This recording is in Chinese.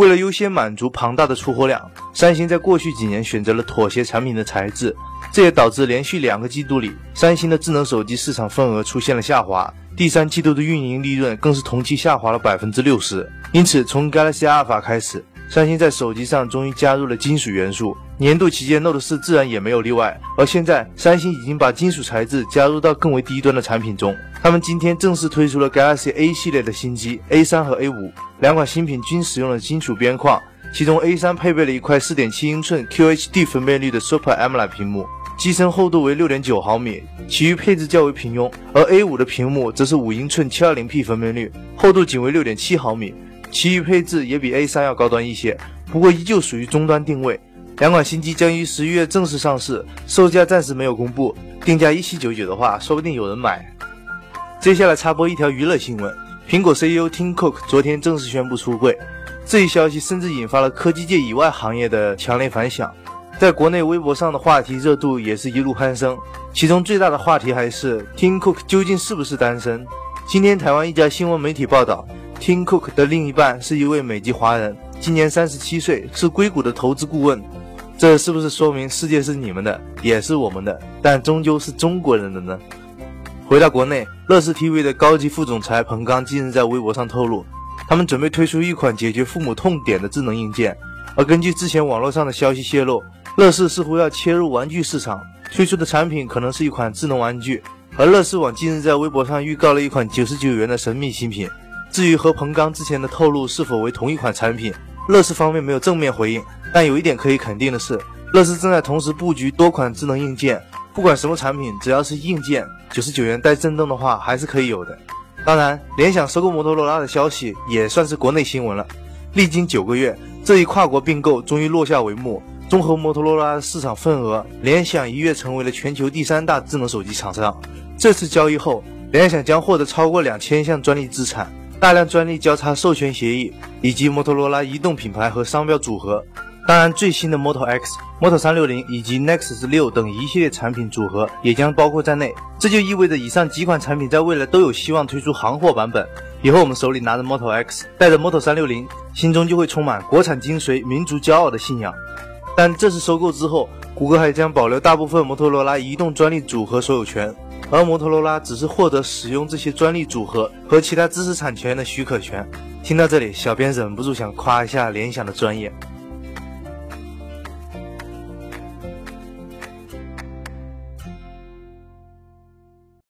为了优先满足庞大的出货量，三星在过去几年选择了妥协产品的材质，这也导致连续两个季度里，三星的智能手机市场份额出现了下滑。第三季度的运营利润更是同期下滑了百分之六十。因此，从 Galaxy Alpha 开始，三星在手机上终于加入了金属元素。年度旗舰 Note 4自然也没有例外，而现在三星已经把金属材质加入到更为低端的产品中。他们今天正式推出了 Galaxy A 系列的新机 A3 和 A5 两款新品均使用了金属边框，其中 A3 配备了一块4.7英寸 QHD 分辨率的 Super AMOLED 屏幕，机身厚度为6.9毫米，其余配置较为平庸。而 A5 的屏幕则是5英寸 720P 分辨率，厚度仅为6.7毫米，其余配置也比 A3 要高端一些，不过依旧属于中端定位。两款新机将于十一月正式上市，售价暂时没有公布，定价一七九九的话，说不定有人买。接下来插播一条娱乐新闻：苹果 CEO Tim Cook 昨天正式宣布出柜，这一消息甚至引发了科技界以外行业的强烈反响，在国内微博上的话题热度也是一路攀升。其中最大的话题还是 Tim Cook 究竟是不是单身？今天台湾一家新闻媒体报道，Tim Cook 的另一半是一位美籍华人，今年三十七岁，是硅谷的投资顾问。这是不是说明世界是你们的，也是我们的，但终究是中国人的呢？回到国内，乐视 TV 的高级副总裁彭刚近日在微博上透露，他们准备推出一款解决父母痛点的智能硬件。而根据之前网络上的消息泄露，乐视似乎要切入玩具市场，推出的产品可能是一款智能玩具。而乐视网近日在微博上预告了一款九十九元的神秘新品。至于和彭刚之前的透露是否为同一款产品，乐视方面没有正面回应。但有一点可以肯定的是，乐视正在同时布局多款智能硬件，不管什么产品，只要是硬件，九十九元带震动的话，还是可以有的。当然，联想收购摩托罗拉的消息也算是国内新闻了。历经九个月，这一跨国并购终于落下帷幕。综合摩托罗拉的市场份额，联想一跃成为了全球第三大智能手机厂商。这次交易后，联想将获得超过两千项专利资产，大量专利交叉授权协议，以及摩托罗拉移动品牌和商标组合。当然，最新的 Moto X、Moto 360以及 Nexus 6等一系列产品组合也将包括在内。这就意味着以上几款产品在未来都有希望推出行货版本。以后我们手里拿着 Moto X，带着 Moto 360，心中就会充满国产精髓、民族骄傲的信仰。但这次收购之后，谷歌还将保留大部分摩托罗拉移动专利组合所有权，而摩托罗拉只是获得使用这些专利组合和其他知识产权的许可权。听到这里，小编忍不住想夸一下联想的专业。